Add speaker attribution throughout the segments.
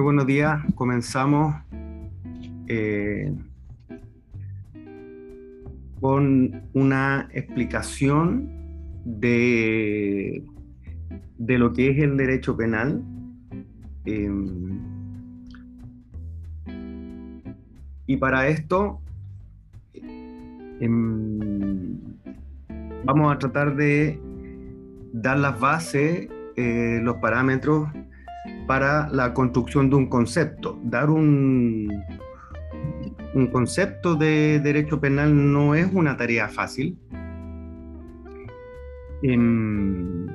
Speaker 1: Muy buenos días. Comenzamos eh, con una explicación de, de, lo que es el derecho penal. Em, y para esto em, vamos a tratar de dar las bases, eh, los parámetros para la construcción de un concepto. Dar un, un concepto de derecho penal no es una tarea fácil. Em,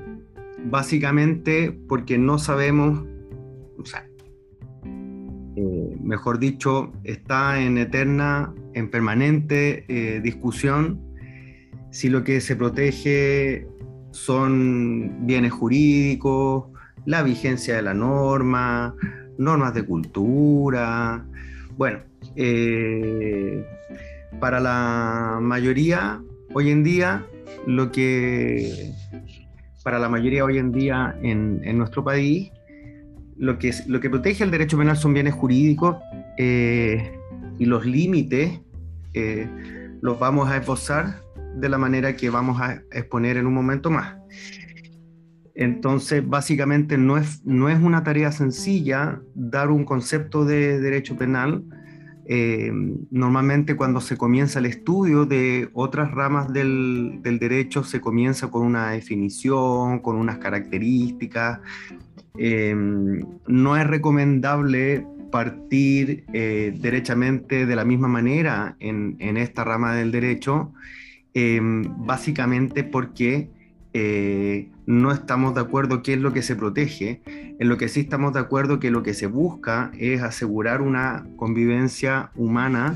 Speaker 1: básicamente porque no sabemos, o sea, eh, mejor dicho, está en eterna, en permanente eh, discusión si lo que se protege son bienes jurídicos, la vigencia de la norma, normas de cultura. Bueno, eh, para la mayoría hoy en día, lo que para la mayoría hoy en día en, nuestro país, lo que, lo que protege el derecho penal son bienes jurídicos eh, y los límites eh, los vamos a esbozar de la manera que vamos a exponer en un momento más. Entonces, básicamente no es, no es una tarea sencilla dar un concepto de derecho penal. Eh, normalmente cuando se comienza el estudio de otras ramas del, derecho, se comienza con una definición, con unas características. Eh, no es recomendable partir eh, derechamente de la misma manera en, en esta rama del derecho, básicamente porque eh, no estamos de acuerdo qué es lo que se protege, en lo que sí estamos de acuerdo que lo que se busca es asegurar una convivencia humana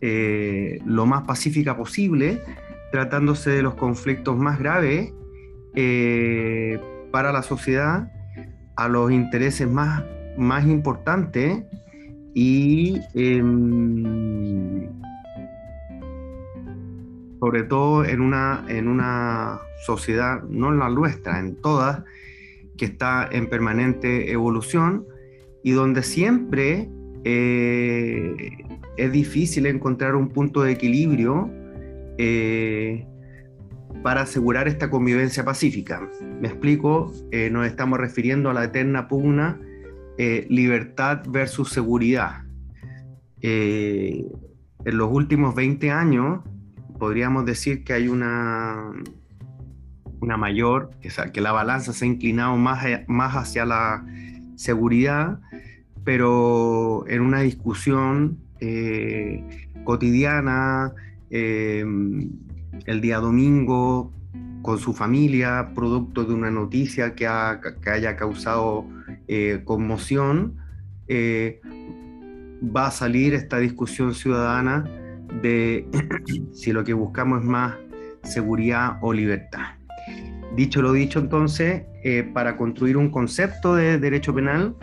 Speaker 1: eh, lo más pacífica posible, tratándose de los conflictos más graves eh, para la sociedad, a los intereses más, más importantes y sobre todo en una, en una sociedad, no en la nuestra, en todas, que está en permanente evolución y donde siempre eh, es difícil encontrar un punto de equilibrio eh, para asegurar esta convivencia pacífica. Me explico, eh, nos estamos refiriendo a la eterna pugna libertad versus seguridad. en los últimos 20 años, podríamos decir que hay una, una mayor, que la balanza se ha inclinado más, más hacia la seguridad, pero en una discusión eh, cotidiana, eh, el día domingo, con su familia, producto de una noticia que, haya causado eh, conmoción, va a salir esta discusión ciudadana de si lo que buscamos es más seguridad o libertad. Dicho lo dicho, entonces, eh, para construir un concepto de derecho penal,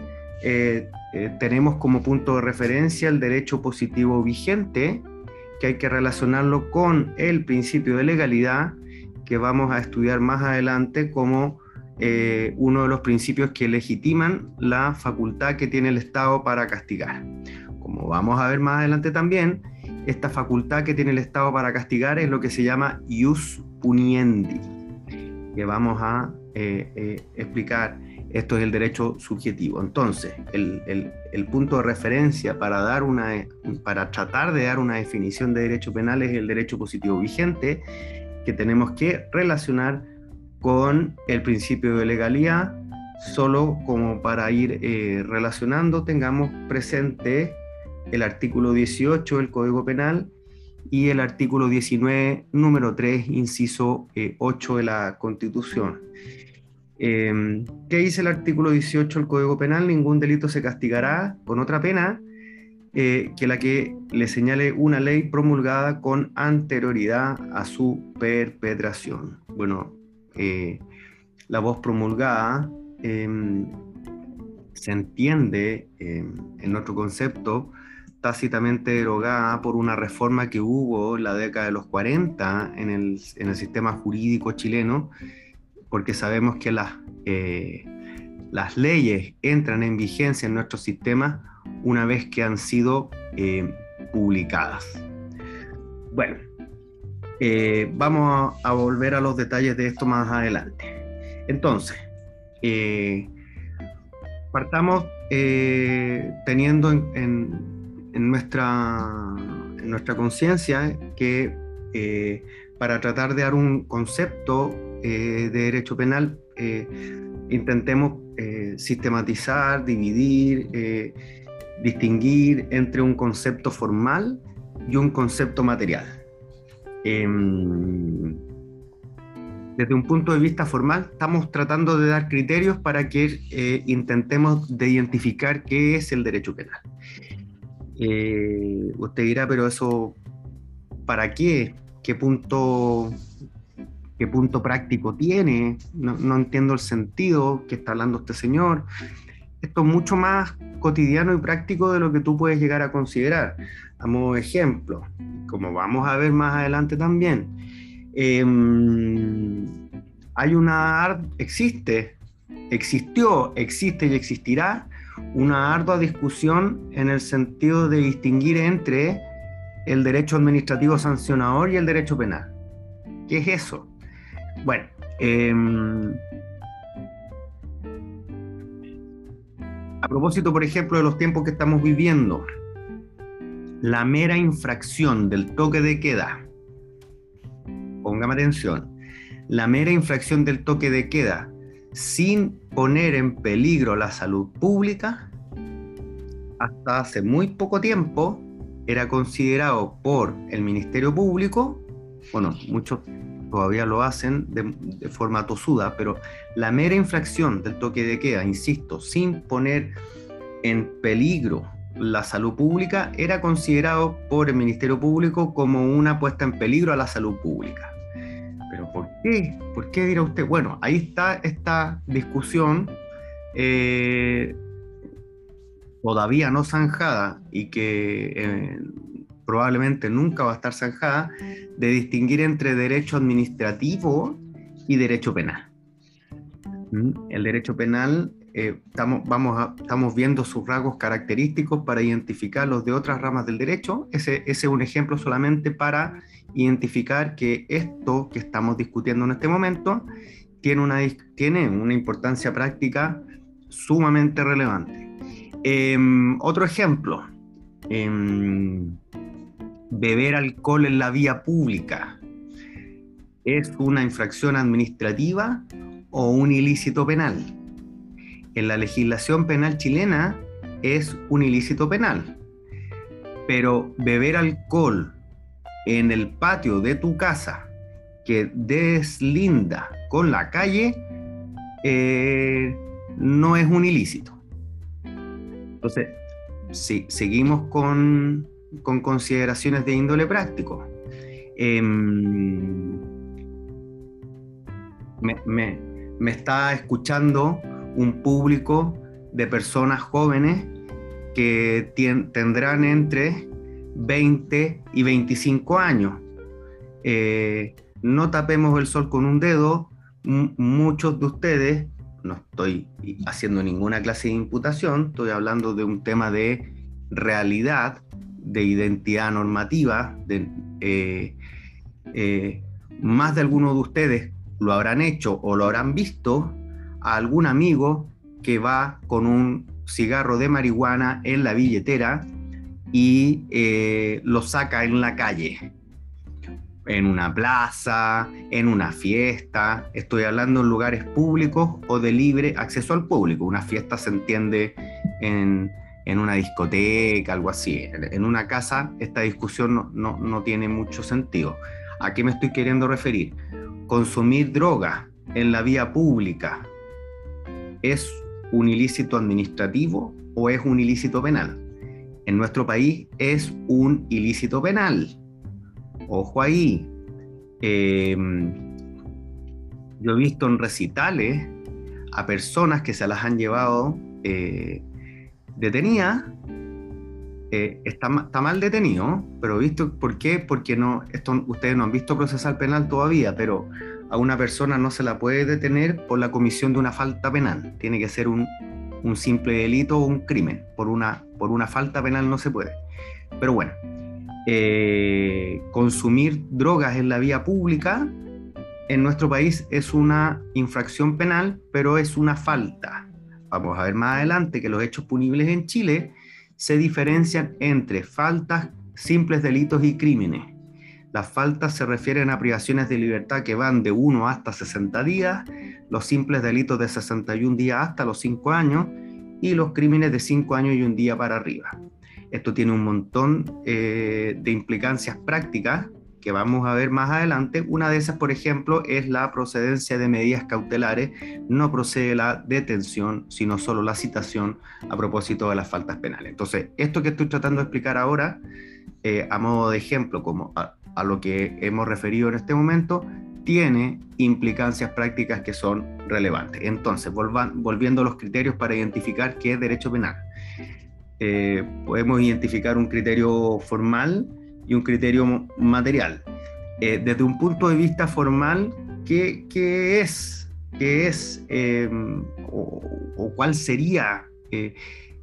Speaker 1: eh, eh, tenemos como punto de referencia el derecho positivo vigente, que hay que relacionarlo con el principio de legalidad, que vamos a estudiar más adelante como uno de los principios que legitiman la facultad que tiene el Estado para castigar. Como vamos a ver más adelante también, esta facultad que tiene el Estado para castigar es lo que se llama ius puniendi, que vamos a eh, eh, explicar. Esto es el derecho subjetivo. Entonces, el, el, punto de referencia para, dar una, para tratar de dar una definición de derecho penal es el derecho positivo vigente, que tenemos que relacionar con el principio de legalidad, solo como para ir eh, relacionando, tengamos presente el artículo 18 del Código Penal y el artículo 19, número 3, inciso 8 eh, de la Constitución. Em, ¿Qué dice el artículo 18 del Código Penal? Ningún delito se castigará con otra pena eh, que la que le señale una ley promulgada con anterioridad a su perpetración. Bueno, eh, la voz promulgada em, se entiende em, en nuestro concepto tácitamente derogada por una reforma que hubo en la década de los 40 en el, en el sistema jurídico chileno, porque sabemos que las, eh, las leyes entran en vigencia en nuestro sistema una vez que han sido eh, publicadas. Bueno, eh, vamos a, volver a los detalles de esto más adelante. Entonces, partamos teniendo en, nuestra, en nuestra conciencia que para tratar de dar un concepto de derecho penal, intentemos sistematizar, dividir, distinguir entre un concepto formal y un concepto material. Em, desde un punto de vista formal, estamos tratando de dar criterios para que eh, intentemos de identificar qué es el derecho penal. Eh, usted dirá, pero eso, ¿para qué? ¿Qué punto, qué punto práctico tiene? No, no entiendo el sentido que está hablando este señor esto es mucho más cotidiano y práctico de lo que tú puedes llegar a considerar. A ejemplo, como vamos a ver más adelante también, em, hay una, existe, existió, existe y existirá una ardua discusión en el sentido de distinguir entre el derecho administrativo sancionador y el derecho penal. ¿Qué es eso? Bueno, eh, A propósito, por ejemplo, de los tiempos que estamos viviendo, la mera infracción del toque de queda, póngame atención, la mera infracción del toque de queda sin poner en peligro la salud pública, hasta hace muy poco tiempo era considerado por el Ministerio Público, bueno, muchos todavía lo hacen de, forma tosuda, pero la mera infracción del toque de queda, insisto, sin poner en peligro la salud pública, era considerado por el Ministerio Público como una puesta en peligro a la salud pública. ¿Pero por qué? ¿Por qué dirá usted? Bueno, ahí está esta discusión eh, todavía no zanjada y que eh, probablemente nunca va a estar zanjada, de distinguir entre derecho administrativo y derecho penal. ¿Mm? El derecho penal, eh, estamos, vamos estamos viendo sus rasgos característicos para identificarlos de otras ramas del derecho. Ese, ese es un ejemplo solamente para identificar que esto que estamos discutiendo en este momento tiene una, tiene una importancia práctica sumamente relevante. Em, otro ejemplo, em, beber alcohol en la vía pública es una infracción administrativa o un ilícito penal. En la legislación penal chilena es un ilícito penal, pero beber alcohol en el patio de tu casa que deslinda con la calle eh, no es un ilícito. Entonces, si seguimos con con consideraciones de índole práctico. Em, me, está escuchando un público de personas jóvenes que tendrán entre 20 y 25 años. Eh, no tapemos el sol con un dedo, muchos de ustedes, no estoy haciendo ninguna clase de imputación, estoy hablando de un tema de realidad, de identidad normativa, eh, eh, más de algunos de ustedes lo habrán hecho o lo habrán visto a algún amigo que va con un cigarro de marihuana en la billetera y eh, lo saca en la calle, en una plaza, en una fiesta, estoy hablando en lugares públicos o de libre acceso al público. Una fiesta se entiende en, en una discoteca, algo así. En una casa esta discusión no, tiene mucho sentido. ¿A qué me estoy queriendo referir? Consumir droga en la vía pública es un ilícito administrativo o es un ilícito penal. En nuestro país es un ilícito penal. Ojo ahí. Em, yo he visto en recitales a personas que se las han llevado eh, detenida, eh, está, está, mal detenido, pero visto, ¿por qué? Porque no, esto, ustedes no han visto procesal penal todavía, pero a una persona no se la puede detener por la comisión de una falta penal. Tiene que ser un, simple delito o un crimen. Por una, por una falta penal no se puede. Pero bueno, eh, consumir drogas en la vía pública en nuestro país es una infracción penal, pero es una falta. Vamos a ver más adelante que los hechos punibles en Chile se diferencian entre faltas, simples delitos y crímenes. Las faltas se refieren a privaciones de libertad que van de 1 hasta 60 días, los simples delitos de 61 días hasta los 5 años y los crímenes de 5 años y un día para arriba. Esto tiene un montón eh, de implicancias prácticas que vamos a ver más adelante. Una de esas, por ejemplo, es la procedencia de medidas cautelares. No procede la detención, sino solo la citación a propósito de las faltas penales. Entonces, esto que estoy tratando de explicar ahora, eh, a modo de ejemplo, como a, lo que hemos referido en este momento, tiene implicancias prácticas que son relevantes. Entonces, volviendo a los criterios para identificar qué es derecho penal. Eh, podemos identificar un criterio formal, y un criterio material. Eh, desde un punto de vista formal, ¿qué, qué es? ¿Qué es em, o, cuál sería eh,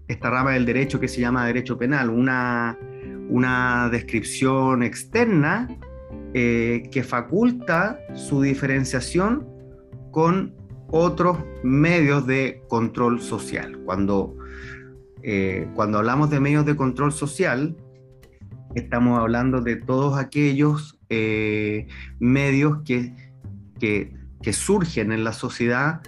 Speaker 1: esta rama del derecho que se llama derecho penal? Una, una descripción externa eh, que faculta su diferenciación con otros medios de control social. Cuando, cuando hablamos de medios de control social, estamos hablando de todos aquellos eh, medios que, que, surgen en la sociedad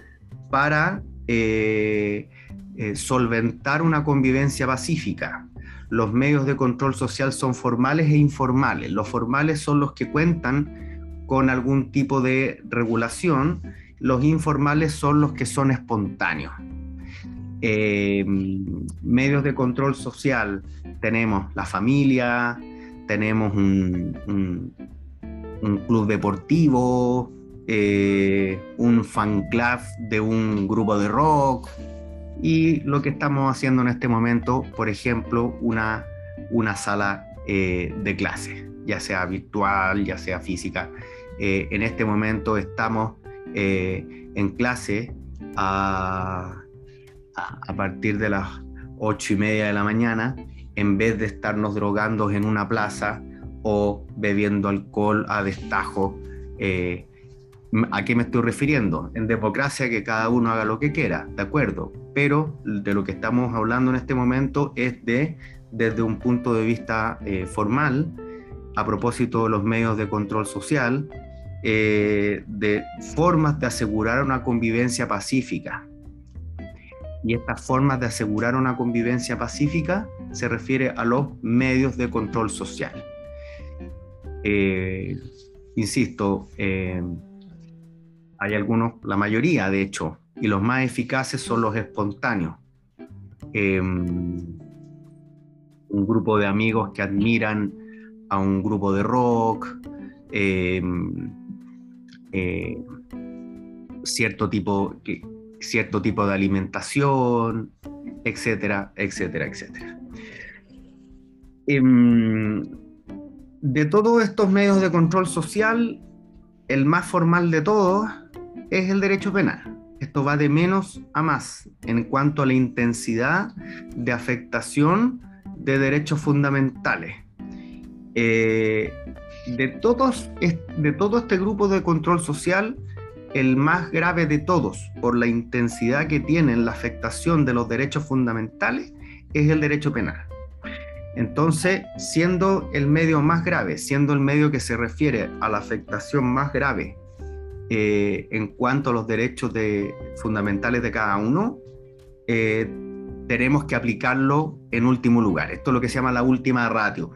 Speaker 1: para eh, eh, solventar una convivencia pacífica. Los medios de control social son formales e informales. Los formales son los que cuentan con algún tipo de regulación, los informales son los que son espontáneos. medios de control social, tenemos la familia, tenemos un, club deportivo, eh, un fan club de un grupo de rock y lo que estamos haciendo en este momento, por ejemplo, una, una sala eh, de clase, ya sea virtual, ya sea física. Eh, en este momento estamos en clase a, a partir de las ocho y media de la mañana en vez de estarnos drogando en una plaza o bebiendo alcohol a destajo. Eh, ¿A qué me estoy refiriendo? En democracia que cada uno haga lo que quiera, de acuerdo, pero de lo que estamos hablando en este momento es de, desde un punto de vista eh, formal, a propósito de los medios de control social, eh, de formas de asegurar una convivencia pacífica. Y estas formas de asegurar una convivencia pacífica se refiere a los medios de control social. Eh, insisto, hay algunos, la mayoría de hecho, y los más eficaces son los espontáneos. Eh, un grupo de amigos que admiran a un grupo de rock, cierto, tipo, cierto tipo de alimentación, etcétera, etcétera, etcétera. Em, de todos estos medios de control social, el más formal de todos es el derecho penal. Esto va de menos a más en cuanto a la intensidad de afectación de derechos fundamentales. Eh, de, todos, de todo este grupo de control social, el más grave de todos, por la intensidad que tiene en la afectación de los derechos fundamentales, es el derecho penal. Entonces, siendo el medio más grave, siendo el medio que se refiere a la afectación más grave eh, en cuanto a los derechos fundamentales de cada uno, eh, tenemos que aplicarlo en último lugar. Esto es lo que se llama la última ratio.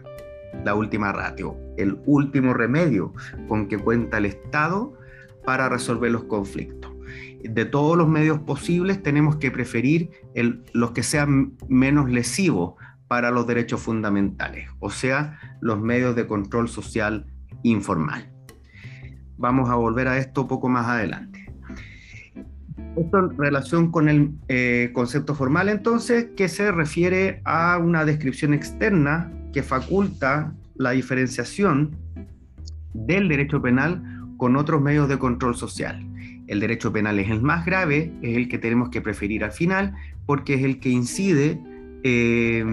Speaker 1: La última ratio, el último remedio con que cuenta el Estado para resolver los conflictos. De todos los medios posibles tenemos que preferir los que sean menos lesivos para los derechos fundamentales, o sea, los medios de control social informal. Vamos a volver a esto poco más adelante. Esto en relación con el eh, concepto formal, entonces, que se refiere a una descripción externa que faculta la diferenciación del derecho penal con otros medios de control social. El derecho penal es el más grave, es el que tenemos que preferir al final, porque es el que incide eh,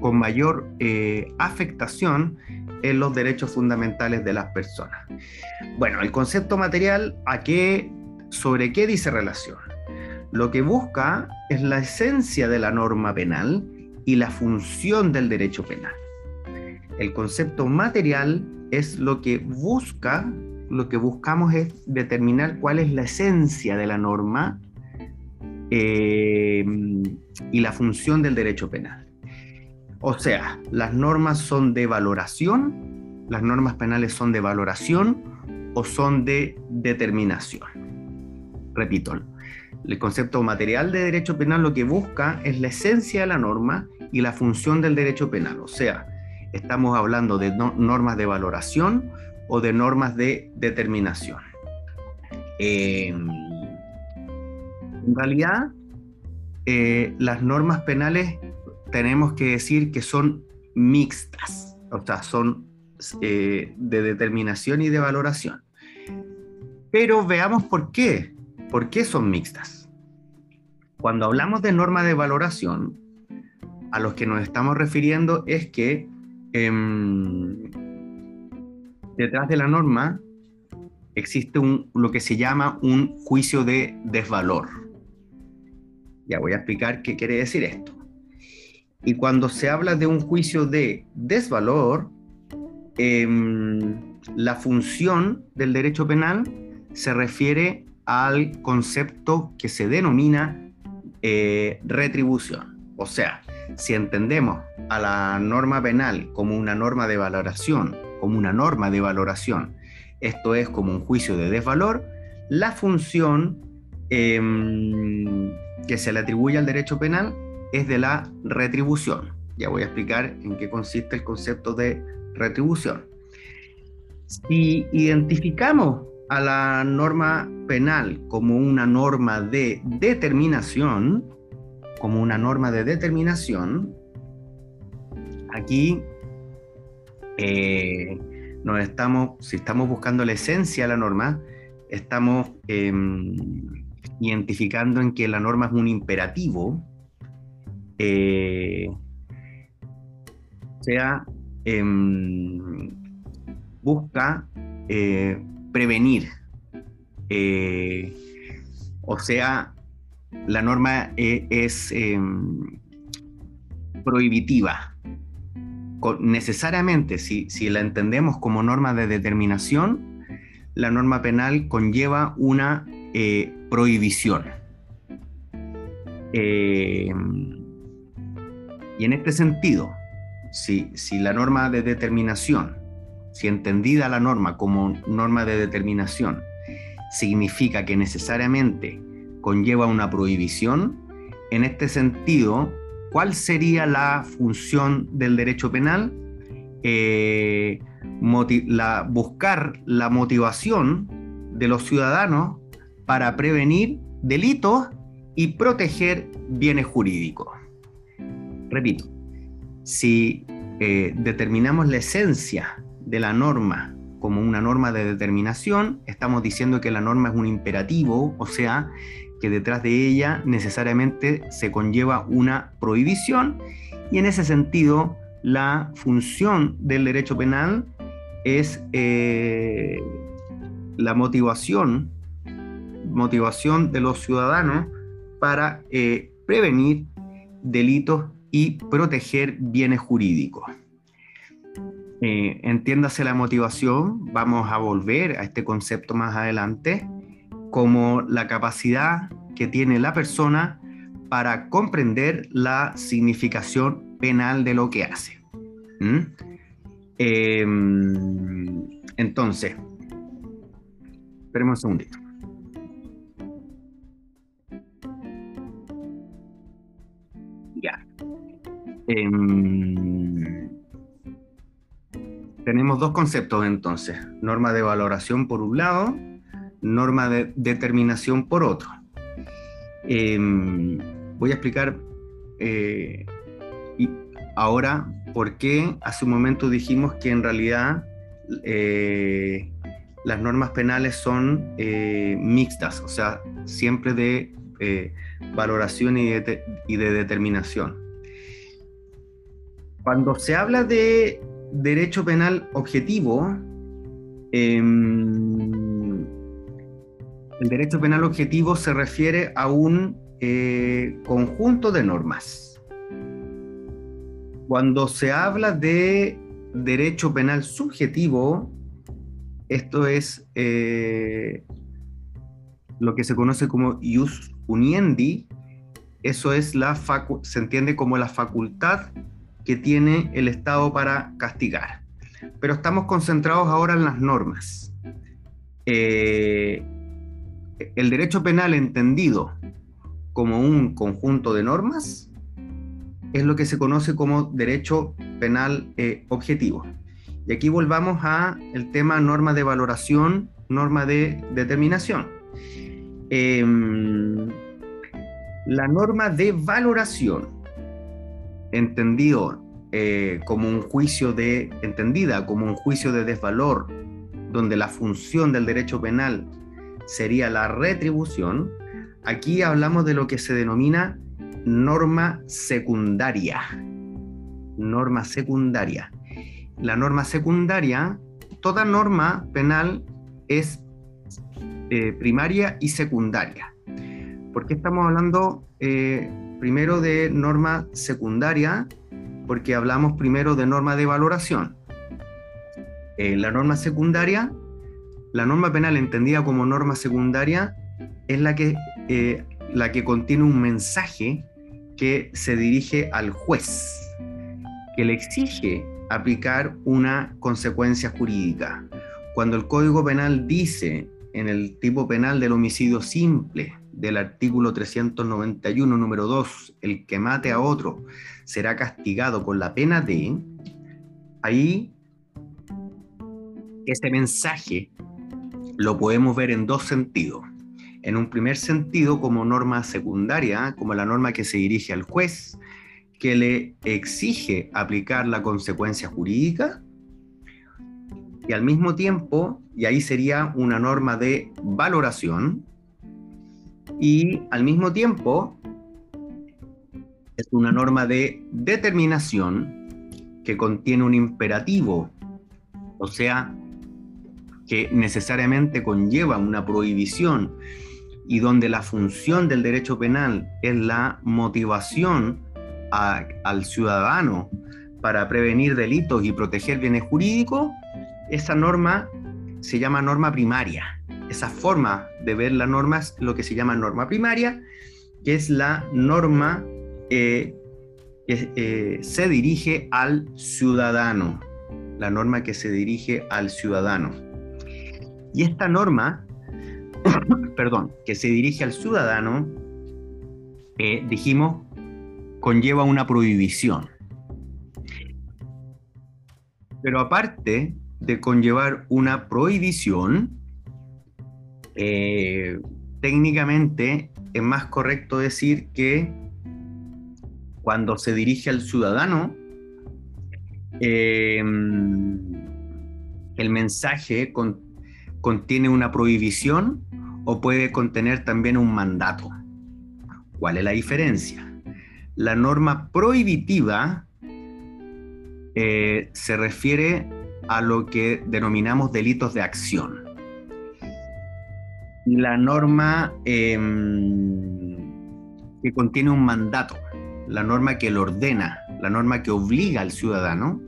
Speaker 1: con mayor eh, afectación en los derechos fundamentales de las personas. Bueno, el concepto material, ¿a qué, ¿sobre qué dice relación? Lo que busca es la esencia de la norma penal y la función del derecho penal. El concepto material es lo que busca, lo que buscamos es determinar cuál es la esencia de la norma eh, y la función del derecho penal. O sea, las normas son de valoración, las normas penales son de valoración o son de determinación. Repito, el concepto material de derecho penal lo que busca es la esencia de la norma y la función del derecho penal. O sea, estamos hablando de normas de valoración o de normas de determinación. Em, en realidad, eh, las normas penales tenemos que decir que son mixtas, o sea, son eh, de determinación y de valoración. Pero veamos por qué. ¿Por qué son mixtas? Cuando hablamos de norma de valoración, a los que nos estamos refiriendo es que em, detrás de la norma existe un, lo que se llama un juicio de desvalor. Ya voy a explicar qué quiere decir esto. Y cuando se habla de un juicio de desvalor, em, la función del derecho penal se refiere al concepto que se denomina eh, retribución. O sea, si entendemos a la norma penal como una norma de valoración, como una norma de valoración, esto es como un juicio de desvalor, la función em, que se le atribuye al derecho penal es de la retribución. Ya voy a explicar en qué consiste el concepto de retribución. Si identificamos a la norma penal como una norma de determinación, como una norma de determinación, aquí eh, nos estamos, si estamos buscando la esencia de la norma, estamos em, identificando en que la norma es un imperativo, eh, sea, em, busca eh, prevenir. Eh, o sea, la norma eh, es em, prohibitiva. necesariamente, si, la entendemos como norma de determinación, la norma penal conlleva una eh, prohibición. Em, y en este sentido, si, la norma de determinación si entendida la norma como norma de determinación, significa que necesariamente conlleva una prohibición, en este sentido, ¿cuál sería la función del derecho penal? Eh, buscar la motivación de los ciudadanos para prevenir delitos y proteger bienes jurídicos. Repito, si eh, determinamos la esencia de la norma como una norma de determinación, estamos diciendo que la norma es un imperativo, o sea, que detrás de ella necesariamente se conlleva una prohibición y en ese sentido la función del derecho penal es eh, la motivación, motivación de los ciudadanos para eh, prevenir delitos y proteger bienes jurídicos. Eh, entiéndase la motivación, vamos a volver a este concepto más adelante, como la capacidad que tiene la persona para comprender la significación penal de lo que hace. ¿Mm? Em, entonces, esperemos un segundito. Ya. Em, tenemos dos conceptos entonces, norma de valoración por un lado, norma de determinación por otro. Em, voy a explicar eh, y ahora por qué hace un momento dijimos que en realidad eh, las normas penales son eh, mixtas, o sea, siempre de valoración y de, determinación. Cuando se habla de derecho penal objetivo, em, el derecho penal objetivo se refiere a un eh, conjunto de normas. Cuando se habla de derecho penal subjetivo, esto es eh, lo que se conoce como ius uniendi, eso es se entiende como la facultad que tiene el Estado para castigar. Pero estamos concentrados ahora en las normas. Eh, el derecho penal entendido como un conjunto de normas es lo que se conoce como derecho penal eh, objetivo. Y aquí volvamos a el tema norma de valoración, norma de determinación. Em, la norma de valoración, entendido eh, como un juicio de, entendida como un juicio de desvalor, donde la función del derecho penal sería la retribución, aquí hablamos de lo que se denomina norma secundaria. Norma secundaria. La norma secundaria, toda norma penal es eh, primaria y secundaria. ¿Por qué estamos hablando eh, primero de norma secundaria? Porque hablamos primero de norma de valoración. Eh, la norma secundaria la norma penal entendida como norma secundaria es la que, eh, la que contiene un mensaje que se dirige al juez, que le exige aplicar una consecuencia jurídica. Cuando el Código Penal dice en el tipo penal del homicidio simple del artículo 391, número 2, el que mate a otro será castigado con la pena de, ahí ese mensaje lo podemos ver en dos sentidos. En un primer sentido, como norma secundaria, como la norma que se dirige al juez, que le exige aplicar la consecuencia jurídica, y al mismo tiempo, y ahí sería una norma de valoración, y al mismo tiempo es una norma de determinación que contiene un imperativo, o sea, que necesariamente conlleva una prohibición y donde la función del derecho penal es la motivación al ciudadano para prevenir delitos y proteger bienes jurídicos, esa norma se llama norma primaria. Esa forma de ver la norma es lo que se llama norma primaria, que es la norma eh, que eh, se dirige al ciudadano, la norma que se dirige al ciudadano. Y esta norma, perdón, que se dirige al ciudadano, eh, dijimos, conlleva una prohibición. Pero aparte de conllevar una prohibición, eh, técnicamente es más correcto decir que cuando se dirige al ciudadano, eh, el mensaje con, contiene una prohibición o puede contener también un mandato. ¿Cuál es la diferencia? La norma prohibitiva eh, se refiere a lo que denominamos delitos de acción. La norma em, que contiene un mandato, la norma que lo ordena, la norma que obliga al ciudadano,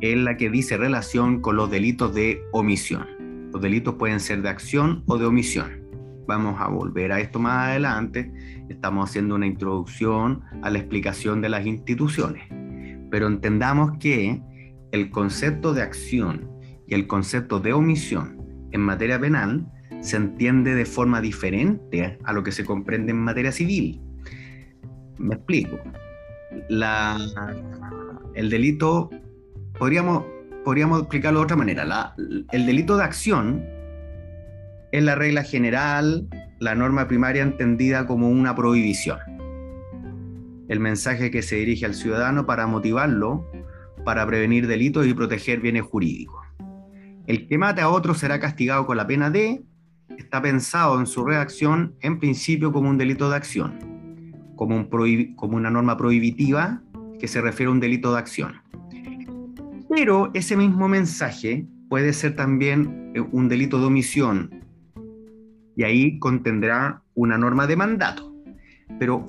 Speaker 1: es la que dice relación con los delitos de omisión. Los delitos pueden ser de acción o de omisión. Vamos a volver a esto más adelante. Estamos haciendo una introducción a la explicación de las instituciones. Pero entendamos que el concepto de acción y el concepto de omisión en materia penal se entiende de forma diferente a lo que se comprende en materia civil. Me explico. el delito, podríamos podríamos explicarlo de otra manera. el delito de acción es la regla general, la norma primaria entendida como una prohibición. El mensaje que se dirige al ciudadano para motivarlo, para prevenir delitos y proteger bienes jurídicos. El que mate a otro será castigado con la pena de, está pensado en su redacción en principio como un delito de acción, como, un como una norma prohibitiva que se refiere a un delito de acción. Pero ese mismo mensaje puede ser también eh, un delito de omisión y ahí contendrá una norma de mandato. Pero,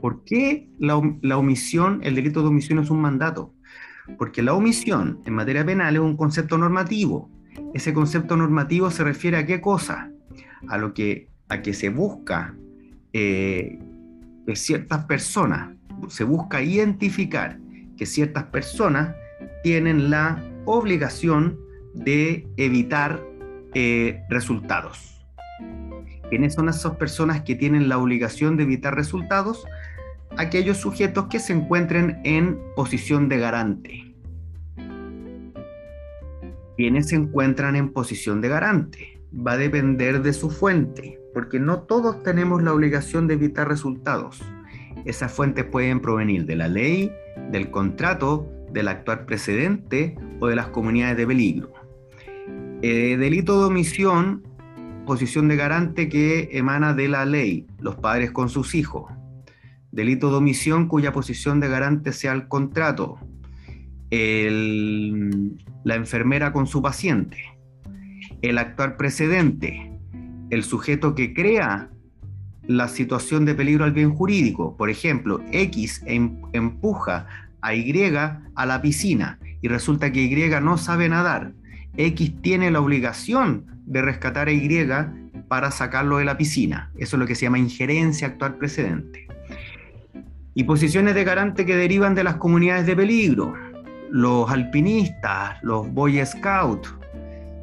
Speaker 1: ¿por qué la omisión, el delito de omisión es un mandato? Porque la omisión en materia penal es un concepto normativo. Ese concepto normativo se refiere a qué cosa? A lo que, a que se busca eh, ciertas personas, se busca identificar que ciertas personas tienen la obligación de evitar eh, resultados. ¿Quiénes son esas personas que tienen la obligación de evitar resultados? Aquellos sujetos que se encuentren en posición de garante. ¿Quiénes se encuentran en posición de garante? Va a depender de su fuente, porque no todos tenemos la obligación de evitar resultados. Esas fuentes pueden provenir de la ley, del contrato, del actual precedente o de las comunidades de peligro. Eh, delito de omisión, posición de garante que emana de la ley, los padres con sus hijos. Delito de omisión cuya posición de garante sea el contrato, la enfermera con su paciente, el actual precedente, el sujeto que crea la situación de peligro al bien jurídico. Por ejemplo, X em, empuja a Y a la piscina y resulta que Y no sabe nadar. X tiene la obligación de rescatar a Y para sacarlo de la piscina. Eso es lo que se llama injerencia actual precedente. Y posiciones de garante que derivan de las comunidades de peligro. Los alpinistas, los Boy Scouts.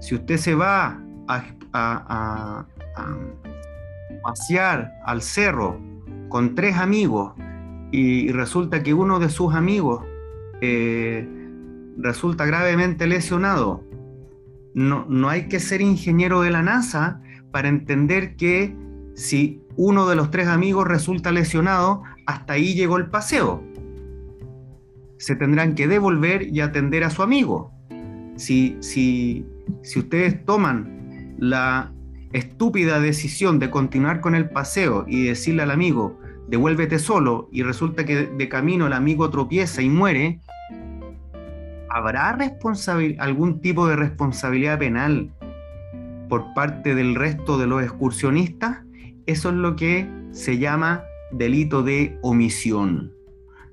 Speaker 1: Si usted se va a, pasear al cerro con tres amigos y resulta que uno de sus amigos eh, resulta gravemente lesionado, no, no hay que ser ingeniero de la NASA para entender que si uno de los tres amigos resulta lesionado, hasta ahí llegó el paseo. Se tendrán que devolver y atender a su amigo. Si, si, si ustedes toman la estúpida decisión de continuar con el paseo y decirle al amigo, devuélvete solo, y resulta que de camino el amigo tropieza y muere, ¿habrá algún tipo de responsabilidad penal por parte del resto de los excursionistas? Eso es lo que se llama delito de omisión.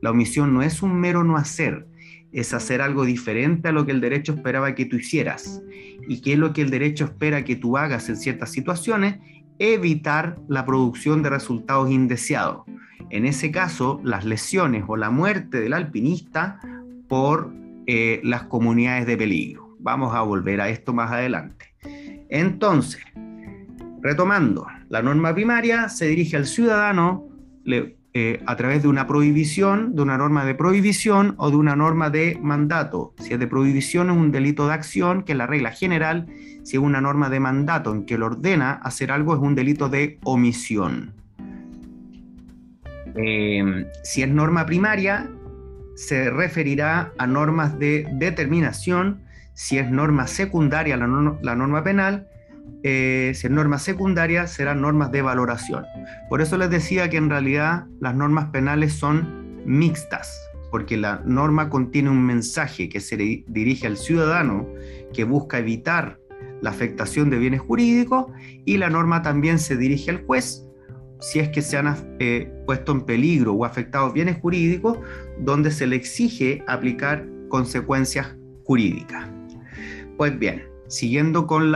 Speaker 1: La omisión no es un mero no hacer, es hacer algo diferente a lo que el derecho esperaba que tú hicieras. ¿Y qué es lo que el derecho espera que tú hagas en ciertas situaciones? Evitar la producción de resultados indeseados. En ese caso, las lesiones o la muerte del alpinista por eh, las comunidades de peligro. Vamos a volver a esto más adelante. Entonces, retomando, la norma primaria se dirige al ciudadano eh, a través de una prohibición, de una norma de prohibición o de una norma de mandato. Si es de prohibición es un delito de acción, que es la regla general. Si es una norma de mandato en que lo ordena hacer algo, es un delito de omisión. Eh, si es norma primaria, se referirá a normas de determinación, si es norma secundaria la, norma penal, eh, si es norma secundaria serán normas de valoración. Por eso les decía que en realidad las normas penales son mixtas, porque la norma contiene un mensaje que se dirige al ciudadano que busca evitar la afectación de bienes jurídicos y la norma también se dirige al juez si es que se han eh, puesto en peligro o afectado bienes jurídicos, donde se le exige aplicar consecuencias jurídicas. Pues bien, siguiendo con,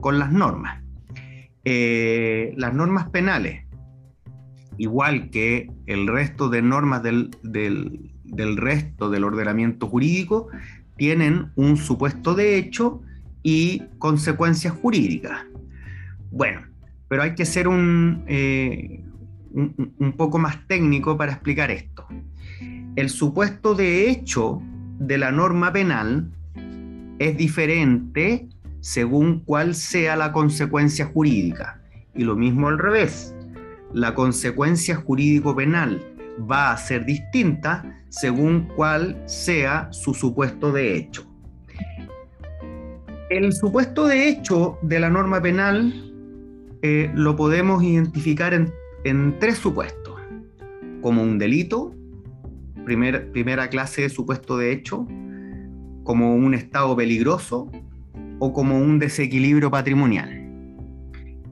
Speaker 1: con las normas. Eh, las normas penales, igual que el resto de normas del, del resto del ordenamiento jurídico, tienen un supuesto de hecho y consecuencias jurídicas. Bueno, pero hay que ser eh, un, un, poco más técnico para explicar esto. El supuesto de hecho de la norma penal es diferente según cuál sea la consecuencia jurídica. Y lo mismo al revés. La consecuencia jurídico-penal va a ser distinta según cuál sea su supuesto de hecho. El supuesto de hecho de la norma penal eh, lo podemos identificar en, tres supuestos, como un delito, primera clase de supuesto de hecho, como un estado peligroso o como un desequilibrio patrimonial.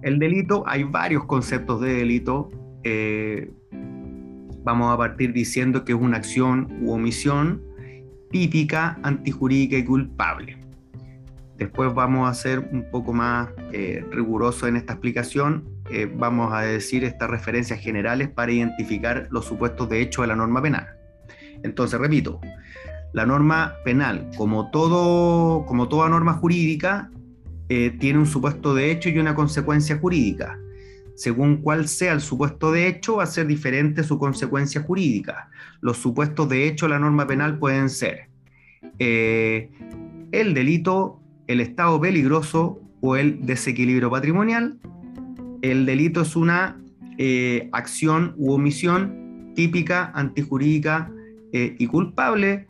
Speaker 1: El delito, hay varios conceptos de delito. Eh, vamos a partir diciendo que es una acción u omisión típica, antijurídica y culpable. Después vamos a ser un poco más eh, rigurosos en esta explicación. Eh, vamos a decir estas referencias generales para identificar los supuestos de hecho de la norma penal. Entonces, repito, la norma penal, como, toda norma jurídica, eh, tiene un supuesto de hecho y una consecuencia jurídica. Según cuál sea el supuesto de hecho, va a ser diferente su consecuencia jurídica. Los supuestos de hecho de la norma penal pueden ser el delito el estado peligroso o el desequilibrio patrimonial. El delito es una eh, acción u omisión típica, antijurídica eh, y culpable.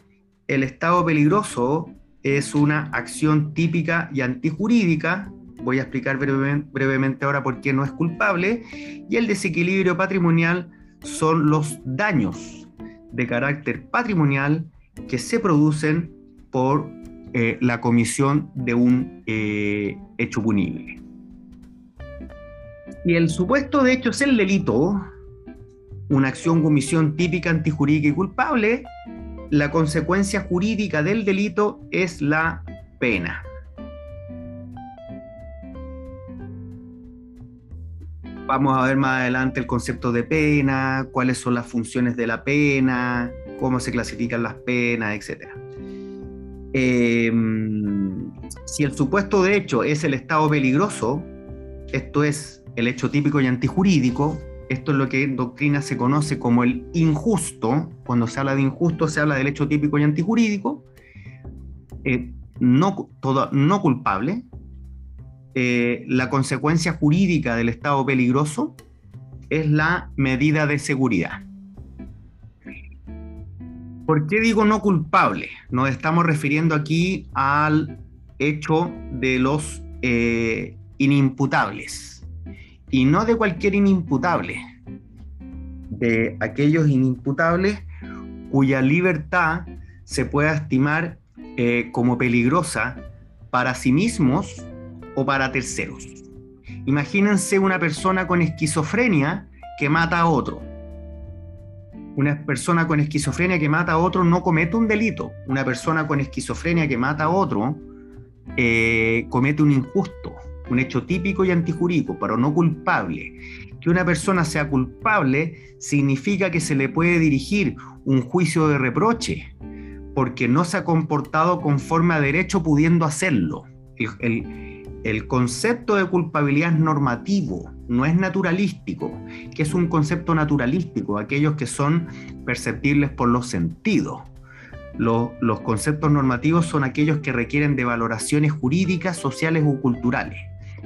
Speaker 1: El estado peligroso es una acción típica y antijurídica. Voy a explicar brevemente ahora por qué no es culpable. Y el desequilibrio patrimonial son los daños de carácter patrimonial que se producen por eh, la comisión de un eh, hecho punible. Y el supuesto de hecho es el delito, una acción comisión típica antijurídica y culpable, la consecuencia jurídica del delito es la pena. Vamos a ver más adelante el concepto de pena, cuáles son las funciones de la pena, cómo se clasifican las penas, etcétera. Em, si el supuesto de hecho es el estado peligroso, esto es el hecho típico y antijurídico, esto es lo que en doctrina se conoce como el injusto, cuando se habla de injusto se habla del hecho típico y antijurídico, eh, no, no culpable, eh, la consecuencia jurídica del estado peligroso es la medida de seguridad. ¿Por qué digo no culpable? Nos estamos refiriendo aquí al hecho de los eh, inimputables. Y no de cualquier inimputable, de aquellos inimputables cuya libertad se pueda estimar eh, como peligrosa para sí mismos o para terceros. Imagínense una persona con esquizofrenia que mata a otro una persona con esquizofrenia que mata a otro no comete un delito. Una persona con esquizofrenia que mata a otro eh, comete un injusto, un hecho típico y antijurídico, pero no culpable. Que una persona sea culpable significa que se le puede dirigir un juicio de reproche porque no se ha comportado conforme a derecho pudiendo hacerlo. el concepto de culpabilidad es normativo, no es naturalístico, que es un concepto naturalístico, aquellos que son perceptibles por los sentidos. Los, conceptos normativos son aquellos que requieren de valoraciones jurídicas, sociales o culturales.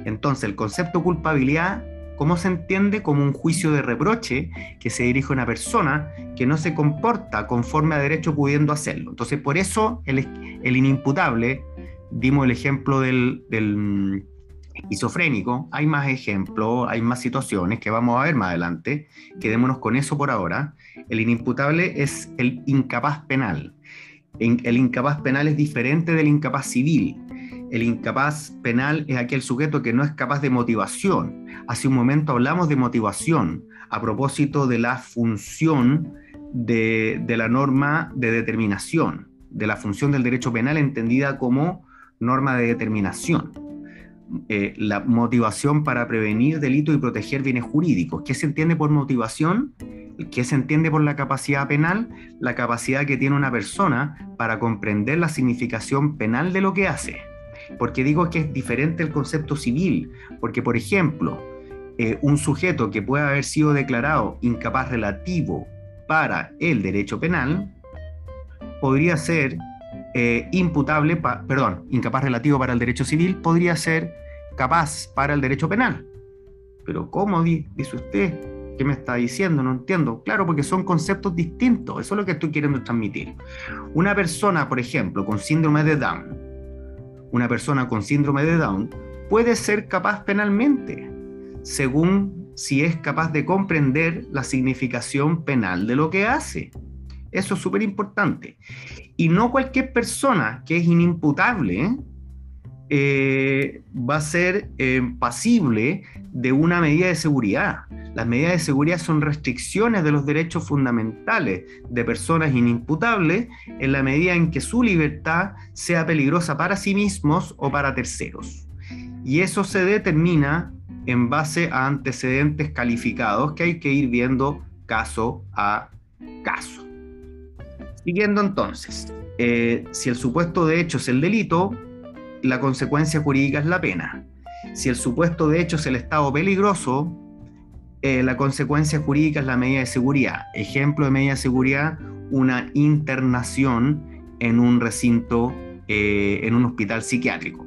Speaker 1: Entonces, el concepto culpabilidad, ¿cómo se entiende? Como un juicio de reproche que se dirige a una persona que no se comporta conforme a derecho pudiendo hacerlo. Entonces, por eso el, inimputable, dimos el ejemplo del, del esquizofrénico, hay más ejemplos, hay más situaciones que vamos a ver más adelante. Quedémonos con eso por ahora. El inimputable es el incapaz penal. El incapaz penal es diferente del incapaz civil. El incapaz penal es aquel sujeto que no es capaz de motivación. Hace un momento hablamos de motivación a propósito de la función de, la norma de determinación, de la función del derecho penal entendida como norma de determinación. Eh, la motivación para prevenir delitos y proteger bienes jurídicos. ¿Qué se entiende por motivación? ¿Qué se entiende por la capacidad penal? La capacidad que tiene una persona para comprender la significación penal de lo que hace. Porque digo que es diferente el concepto civil, porque por ejemplo, eh, un sujeto que puede haber sido declarado incapaz relativo para el derecho penal, podría ser eh, imputable, perdón, incapaz relativo para el derecho civil, podría ser capaz para el derecho penal. Pero ¿cómo dice usted? ¿Qué me está diciendo? No entiendo. Claro, porque son conceptos distintos. Eso es lo que estoy queriendo transmitir. Una persona, por ejemplo, con síndrome de Down, una persona con síndrome de Down puede ser capaz penalmente, según si es capaz de comprender la significación penal de lo que hace. Eso es súper importante. Y no cualquier persona que es inimputable eh, va a ser eh, pasible de una medida de seguridad. Las medidas de seguridad son restricciones de los derechos fundamentales de personas inimputables en la medida en que su libertad sea peligrosa para sí mismos o para terceros. Y eso se determina en base a antecedentes calificados que hay que ir viendo caso a caso. Siguiendo entonces, eh, si el supuesto de hecho es el delito, la consecuencia jurídica es la pena. Si el supuesto de hecho es el estado peligroso, eh, la consecuencia jurídica es la medida de seguridad. Ejemplo de medida de seguridad, una internación en un recinto, eh, en un hospital psiquiátrico,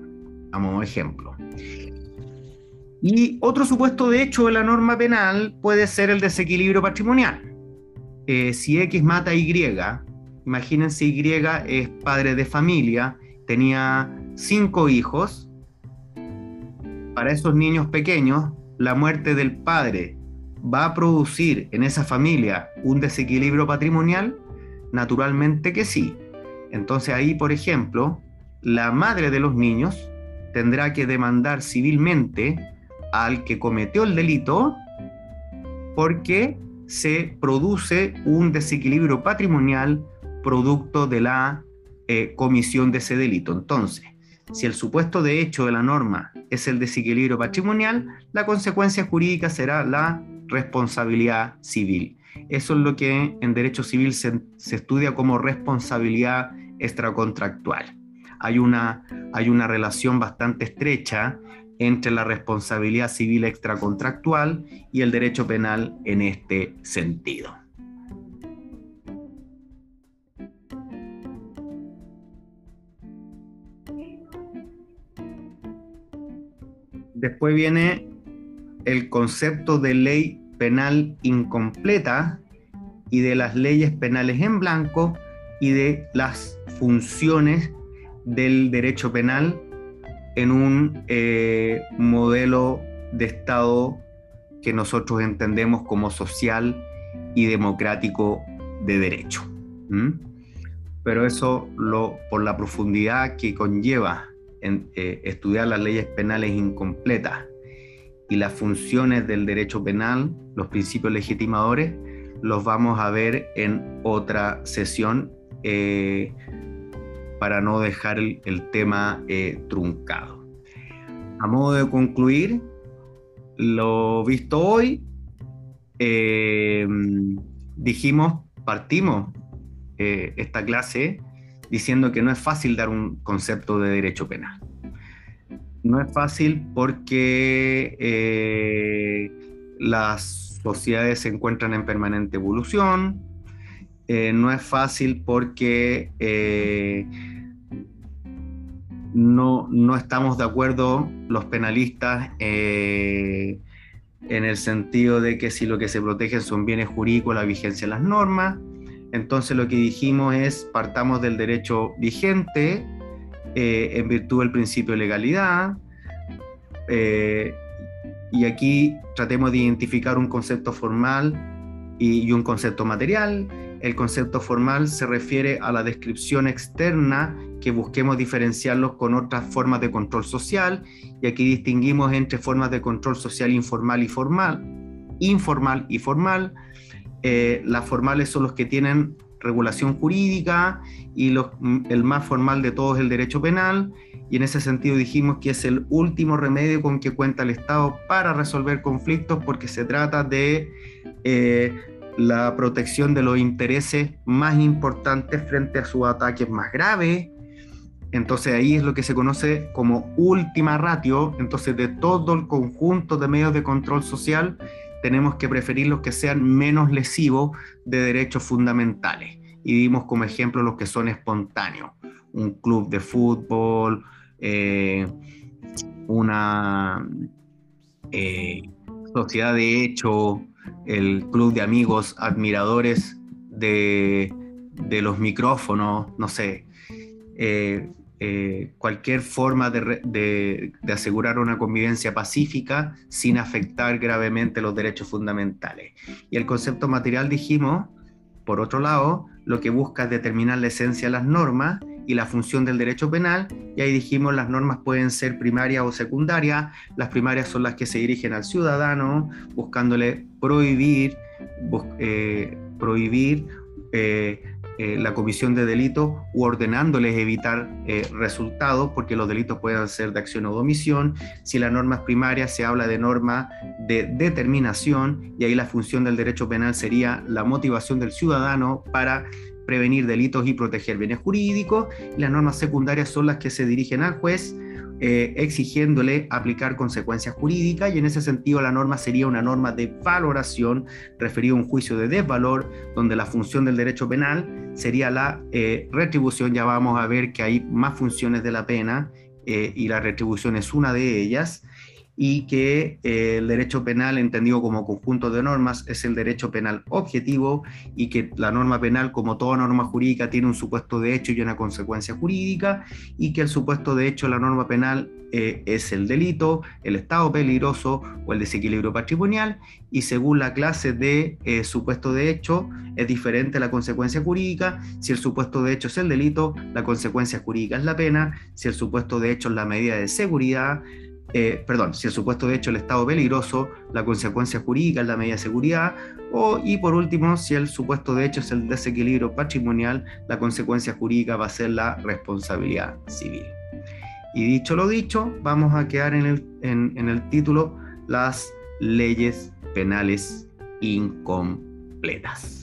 Speaker 1: a ejemplo. Y otro supuesto de hecho de la norma penal puede ser el desequilibrio patrimonial. Eh, si X mata a Y, imagínense Y es padre de familia, tenía cinco hijos, para esos niños pequeños, la muerte del padre va a producir en esa familia un desequilibrio patrimonial? Naturalmente que sí. Entonces ahí, por ejemplo, la madre de los niños tendrá que demandar civilmente al que cometió el delito porque se produce un desequilibrio patrimonial producto de la eh, comisión de ese delito. Entonces, si el supuesto de hecho de la norma es el desequilibrio patrimonial, la consecuencia jurídica será la responsabilidad civil. Eso es lo que en derecho civil se, estudia como responsabilidad extracontractual. Hay una, hay una relación bastante estrecha entre la responsabilidad civil extracontractual y el derecho penal en este sentido. Después viene el concepto de ley penal incompleta y de las leyes penales en blanco y de las funciones del derecho penal en un eh, modelo de Estado que nosotros entendemos como social y democrático de derecho. Pero eso lo, por la profundidad que conlleva en, eh, estudiar las leyes penales incompletas y las funciones del derecho penal, los principios legitimadores, los vamos a ver en otra sesión eh, para no dejar el, tema eh, truncado. A modo de concluir, lo visto hoy, dijimos, partimos esta clase diciendo que no es fácil dar un concepto de derecho penal no es fácil porque eh, las sociedades se encuentran en permanente evolución, eh, no es fácil porque eh, no, no, estamos de acuerdo los penalistas en el sentido de que si lo que se protege son bienes jurídicos, la vigencia de las normas. Entonces lo que dijimos es partamos del derecho vigente, eh, en virtud del principio de legalidad. Eh, y aquí tratemos de identificar un concepto formal y, un concepto material. El concepto formal se refiere a la descripción externa que busquemos diferenciarlos con otras formas de control social. Y aquí distinguimos entre formas de control social informal y formal. Informal y formal. Eh, las formales son los que tienen regulación jurídica y el más formal de todos el derecho penal. Y en ese sentido dijimos que es el último remedio con que cuenta el Estado para resolver conflictos porque se trata de eh, la protección de los intereses más importantes frente a sus ataques más graves. Entonces ahí es lo que se conoce como última ratio. Entonces de todo el conjunto de medios de control social tenemos que preferir los que sean menos lesivos de derechos fundamentales. Y dimos como ejemplo los que son espontáneos. Un club de fútbol, eh, una eh, sociedad de hecho, el club de amigos admiradores de, los micrófonos, no sé. Eh, eh, cualquier forma de, asegurar una convivencia pacífica sin afectar gravemente los derechos fundamentales. Y el concepto material, dijimos, por otro lado, lo que busca es determinar la esencia de las normas y la función del derecho penal, y ahí dijimos las normas pueden ser primarias o secundarias, las primarias son las que se dirigen al ciudadano, buscándole prohibir, eh, prohibir eh, eh, la comisión de delitos u ordenándoles evitar eh, resultados, porque los delitos pueden ser de acción o de omisión. Si la norma primaria se habla de norma de determinación, y ahí la función del derecho penal sería la motivación del ciudadano para prevenir delitos y proteger bienes jurídicos. Las normas secundarias son las que se dirigen al juez eh, exigiéndole aplicar consecuencias jurídicas y en ese sentido la norma sería una norma de valoración referida a un juicio de desvalor donde la función del derecho penal sería la eh, retribución, ya vamos a ver que hay más funciones de la pena eh, y la retribución es una de ellas y que eh, el derecho penal entendido como conjunto de normas es el derecho penal objetivo y que la norma penal como toda norma jurídica tiene un supuesto de hecho y una consecuencia jurídica y que el supuesto de hecho la norma penal eh, es el delito, el estado peligroso o el desequilibrio patrimonial y según la clase de eh, supuesto de hecho es diferente la consecuencia jurídica. Si el supuesto de hecho es el delito, la consecuencia jurídica es la pena. Si el supuesto de hecho es la medida de seguridad, eh, perdón, si el supuesto de hecho el estado peligroso, la consecuencia jurídica es la medida de seguridad, o, y por último, si el supuesto de hecho es el desequilibrio patrimonial, la consecuencia jurídica va a ser la responsabilidad civil. Y dicho lo dicho, vamos a quedar en el, en el título las leyes penales incompletas.